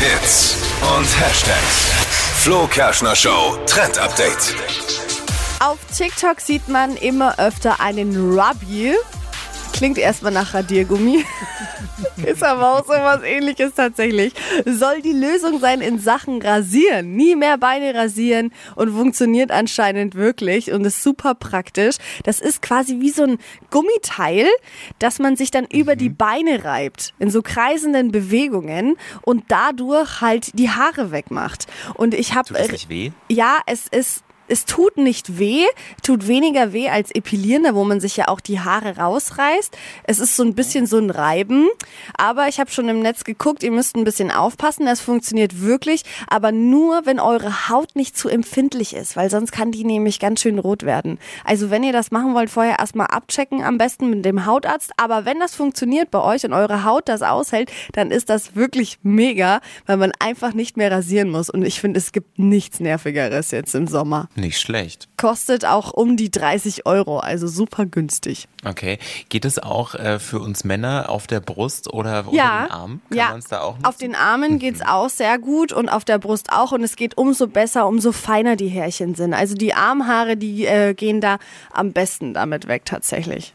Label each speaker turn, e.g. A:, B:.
A: Hits und Hashtags. Flo Kerschner Show Trend Update.
B: Auf TikTok sieht man immer öfter einen Rubby. Klingt erstmal nach Radiergummi. Ist aber auch so was ähnliches tatsächlich. Soll die Lösung sein in Sachen Rasieren. Nie mehr Beine rasieren und funktioniert anscheinend wirklich und ist super praktisch. Das ist quasi wie so ein Gummiteil, das man sich dann über die Beine reibt. In so kreisenden Bewegungen und dadurch halt die Haare wegmacht. Und ich habe.
C: Tut das nicht weh?
B: Ja, es ist es tut nicht weh, tut weniger weh als Epilieren, da wo man sich ja auch die Haare rausreißt. Es ist so ein bisschen so ein Reiben, aber ich habe schon im Netz geguckt, ihr müsst ein bisschen aufpassen, das funktioniert wirklich, aber nur, wenn eure Haut nicht zu empfindlich ist, weil sonst kann die nämlich ganz schön rot werden. Also wenn ihr das machen wollt, vorher erstmal abchecken, am besten mit dem Hautarzt, aber wenn das funktioniert bei euch und eure Haut das aushält, dann ist das wirklich mega, weil man einfach nicht mehr rasieren muss und ich finde, es gibt nichts nervigeres jetzt im Sommer.
C: Nicht schlecht.
B: Kostet auch um die 30 Euro, also super günstig.
C: Okay. Geht es auch äh, für uns Männer auf der Brust oder
B: Ja,
C: den Armen? Kann
B: ja.
C: es da auch
B: Auf den Armen geht's auch sehr gut und auf der Brust auch. Und es geht umso besser, umso feiner die Härchen sind. Also die Armhaare, die äh, gehen da am besten damit weg tatsächlich.